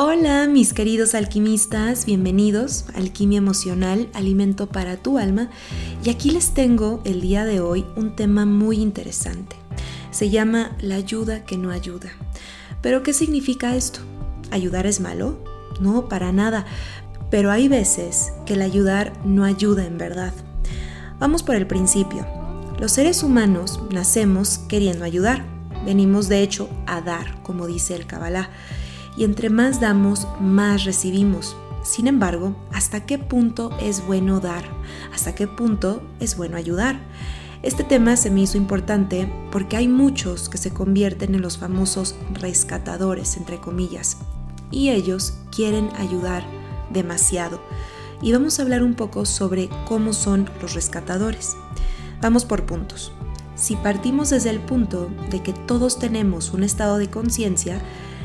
Hola mis queridos alquimistas, bienvenidos a Alquimia Emocional, Alimento para tu alma. Y aquí les tengo el día de hoy un tema muy interesante. Se llama la ayuda que no ayuda. ¿Pero qué significa esto? ¿Ayudar es malo? No, para nada. Pero hay veces que el ayudar no ayuda en verdad. Vamos por el principio. Los seres humanos nacemos queriendo ayudar. Venimos de hecho a dar, como dice el Kabbalah y entre más damos, más recibimos. Sin embargo, ¿hasta qué punto es bueno dar? ¿Hasta qué punto es bueno ayudar? Este tema se me hizo importante porque hay muchos que se convierten en los famosos rescatadores, entre comillas, y ellos quieren ayudar demasiado. Y vamos a hablar un poco sobre cómo son los rescatadores. Vamos por puntos. Si partimos desde el punto de que todos tenemos un estado de conciencia,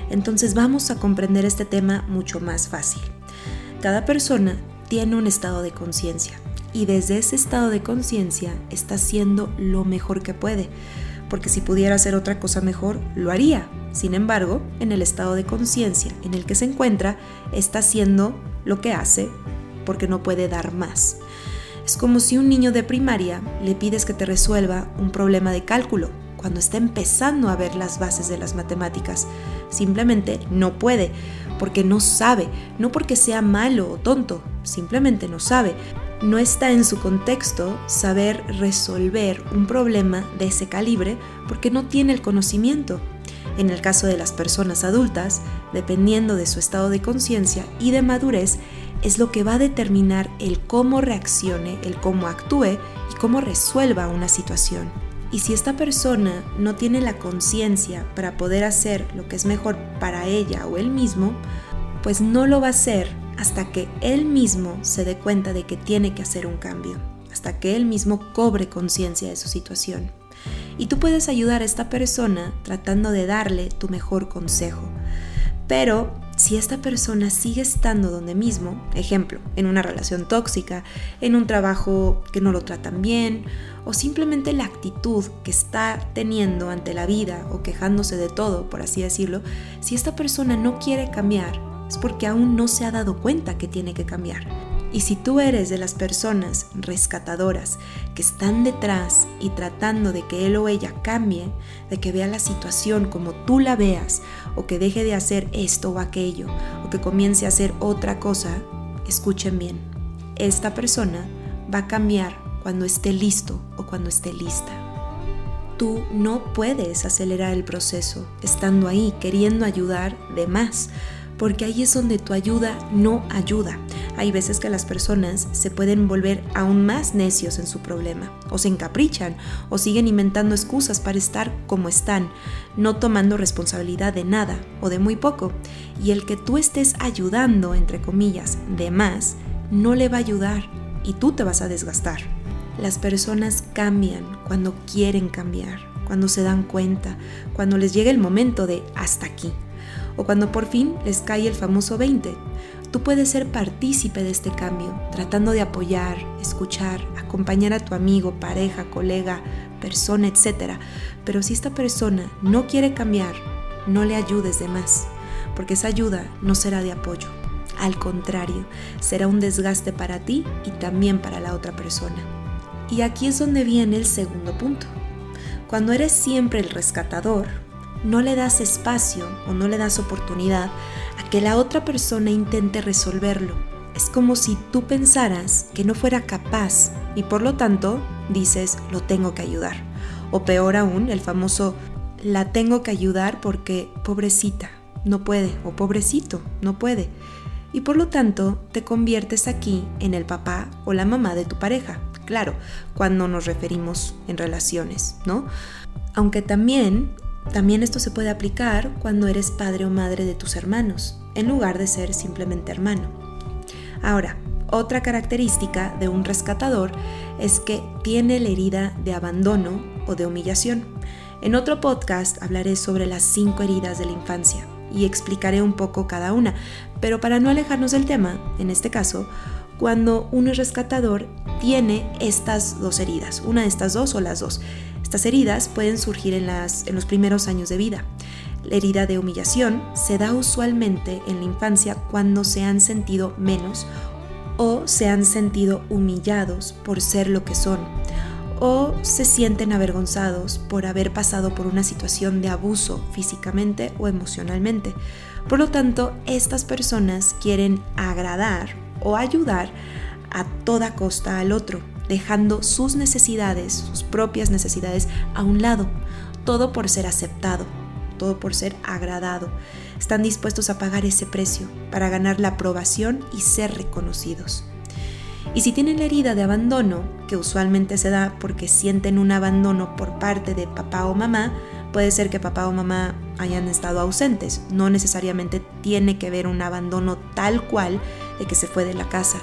entonces vamos a comprender este tema mucho más fácil. Cada persona tiene un estado de conciencia y desde ese estado de conciencia está haciendo lo mejor que puede, porque si pudiera hacer otra cosa mejor, lo haría. Sin embargo, en el estado de conciencia en el que se encuentra, está haciendo lo que hace porque no puede dar más. Es como si un niño de primaria le pides que te resuelva un problema de cálculo cuando está empezando a ver las bases de las matemáticas. Simplemente no puede, porque no sabe, no porque sea malo o tonto, simplemente no sabe. No está en su contexto saber resolver un problema de ese calibre porque no tiene el conocimiento. En el caso de las personas adultas, dependiendo de su estado de conciencia y de madurez, es lo que va a determinar el cómo reaccione, el cómo actúe y cómo resuelva una situación. Y si esta persona no tiene la conciencia para poder hacer lo que es mejor para ella o él mismo, pues no lo va a hacer hasta que él mismo se dé cuenta de que tiene que hacer un cambio, hasta que él mismo cobre conciencia de su situación. Y tú puedes ayudar a esta persona tratando de darle tu mejor consejo. Pero si esta persona sigue estando donde mismo, ejemplo, en una relación tóxica, en un trabajo que no lo tratan bien, o simplemente la actitud que está teniendo ante la vida o quejándose de todo, por así decirlo, si esta persona no quiere cambiar, es porque aún no se ha dado cuenta que tiene que cambiar. Y si tú eres de las personas rescatadoras que están detrás y tratando de que él o ella cambie, de que vea la situación como tú la veas, o que deje de hacer esto o aquello, o que comience a hacer otra cosa, escuchen bien, esta persona va a cambiar cuando esté listo o cuando esté lista. Tú no puedes acelerar el proceso estando ahí queriendo ayudar de más, porque ahí es donde tu ayuda no ayuda. Hay veces que las personas se pueden volver aún más necios en su problema, o se encaprichan, o siguen inventando excusas para estar como están, no tomando responsabilidad de nada o de muy poco. Y el que tú estés ayudando, entre comillas, de más, no le va a ayudar y tú te vas a desgastar. Las personas cambian cuando quieren cambiar, cuando se dan cuenta, cuando les llega el momento de hasta aquí, o cuando por fin les cae el famoso 20 Tú puedes ser partícipe de este cambio, tratando de apoyar, escuchar, acompañar a tu amigo, pareja, colega, persona, etc. Pero si esta persona no quiere cambiar, no le ayudes de más, porque esa ayuda no será de apoyo. Al contrario, será un desgaste para ti y también para la otra persona. Y aquí es donde viene el segundo punto. Cuando eres siempre el rescatador, no le das espacio o no le das oportunidad a que la otra persona intente resolverlo. Es como si tú pensaras que no fuera capaz y por lo tanto dices lo tengo que ayudar. O peor aún, el famoso la tengo que ayudar porque pobrecita no puede o pobrecito no puede. Y por lo tanto te conviertes aquí en el papá o la mamá de tu pareja. Claro, cuando nos referimos en relaciones, ¿no? Aunque también también esto se puede aplicar cuando eres padre o madre de tus hermanos, en lugar de ser simplemente hermano. Ahora, otra característica de un rescatador es que tiene la herida de abandono o de humillación. En otro podcast hablaré sobre las cinco heridas de la infancia y explicaré un poco cada una, pero para no alejarnos del tema, en este caso, cuando es rescatador, tiene estas dos heridas, una de estas dos o las dos. Estas heridas pueden surgir en, en los primeros años de vida. La herida de humillación se da usualmente en la infancia cuando se han sentido menos o se han sentido humillados por ser lo que son o se sienten avergonzados por haber pasado por una situación de abuso físicamente o emocionalmente. Por lo tanto, estas personas quieren agradar o ayudar a toda costa al otro, dejando sus necesidades, sus propias necesidades a un lado, todo por ser aceptado, todo por ser agradado. Están dispuestos a pagar ese precio para ganar la aprobación y ser reconocidos. Y si tienen la herida de abandono, que usualmente se da porque sienten un abandono por parte de papá o mamá, puede ser que papá o mamá hayan estado ausentes. No necesariamente tiene que ver un abandono tal cual de que se fue de la casa.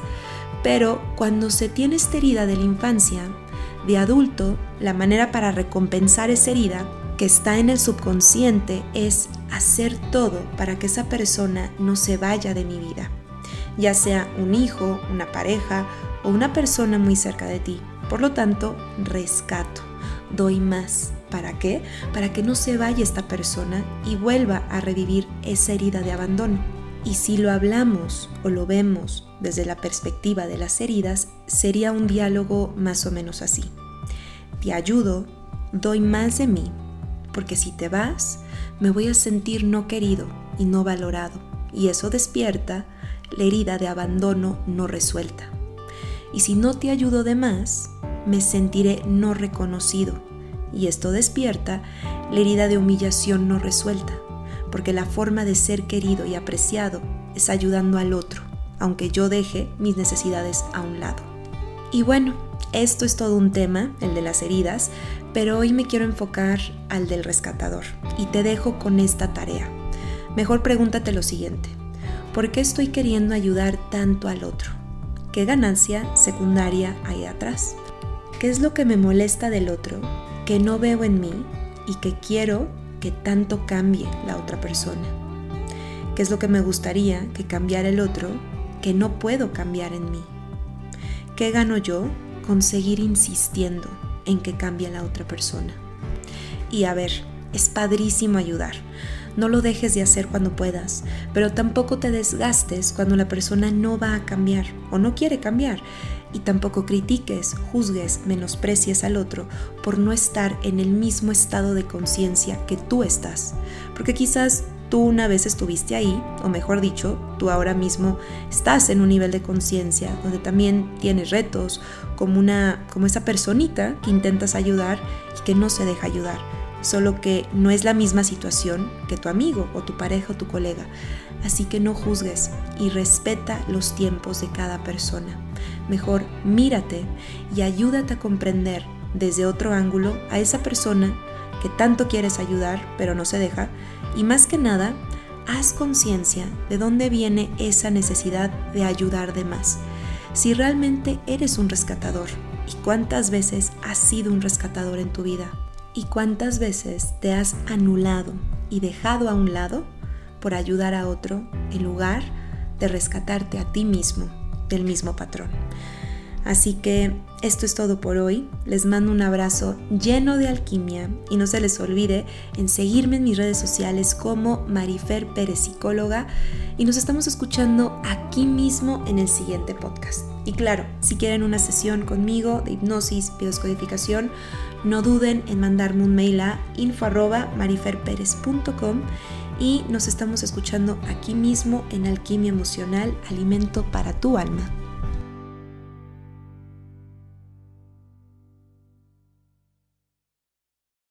Pero cuando se tiene esta herida de la infancia, de adulto, la manera para recompensar esa herida que está en el subconsciente es hacer todo para que esa persona no se vaya de mi vida ya sea un hijo, una pareja o una persona muy cerca de ti. Por lo tanto, rescato, doy más. ¿Para qué? Para que no se vaya esta persona y vuelva a revivir esa herida de abandono. Y si lo hablamos o lo vemos desde la perspectiva de las heridas, sería un diálogo más o menos así. Te ayudo, doy más de mí, porque si te vas, me voy a sentir no querido y no valorado. Y eso despierta la herida de abandono no resuelta. Y si no te ayudo de más, me sentiré no reconocido. Y esto despierta la herida de humillación no resuelta, porque la forma de ser querido y apreciado es ayudando al otro, aunque yo deje mis necesidades a un lado. Y bueno, esto es todo un tema, el de las heridas, pero hoy me quiero enfocar al del rescatador y te dejo con esta tarea. Mejor pregúntate lo siguiente. ¿Por qué estoy queriendo ayudar tanto al otro? ¿Qué ganancia secundaria hay atrás? ¿Qué es lo que me molesta del otro que no veo en mí y que quiero que tanto cambie la otra persona? ¿Qué es lo que me gustaría que cambiara el otro que no puedo cambiar en mí? ¿Qué gano yo con seguir insistiendo en que cambie la otra persona? Y a ver, es padrísimo ayudar no lo dejes de hacer cuando puedas, pero tampoco te desgastes cuando la persona no va a cambiar o no quiere cambiar. Y tampoco critiques, juzgues, menosprecies al otro por no estar en el mismo estado de conciencia que tú estás. Porque quizás tú una vez estuviste ahí, o mejor dicho, tú ahora mismo estás en un nivel de conciencia donde también tienes retos, como una como esa personita que intentas ayudar y que no se deja ayudar solo que no es la misma situación que tu amigo o tu pareja o tu colega. Así que no juzgues y respeta los tiempos de cada persona. Mejor mírate y ayúdate a comprender desde otro ángulo a esa persona que tanto quieres ayudar pero no se deja y más que nada, haz conciencia de dónde viene esa necesidad de ayudar de más. Si realmente eres un rescatador y cuántas veces has sido un rescatador en tu vida. ¿Y cuántas veces te has anulado y dejado a un lado por ayudar a otro en lugar de rescatarte a ti mismo del mismo patrón? Así que esto es todo por hoy. Les mando un abrazo lleno de alquimia y no se les olvide en seguirme en mis redes sociales como Marifer Pérez Psicóloga y nos estamos escuchando aquí mismo en el siguiente podcast. Y claro, si quieren una sesión conmigo de hipnosis, biodescodificación, no duden en mandarme un mail a info@mariferperez.com y nos estamos escuchando aquí mismo en Alquimia Emocional, Alimento para tu Alma.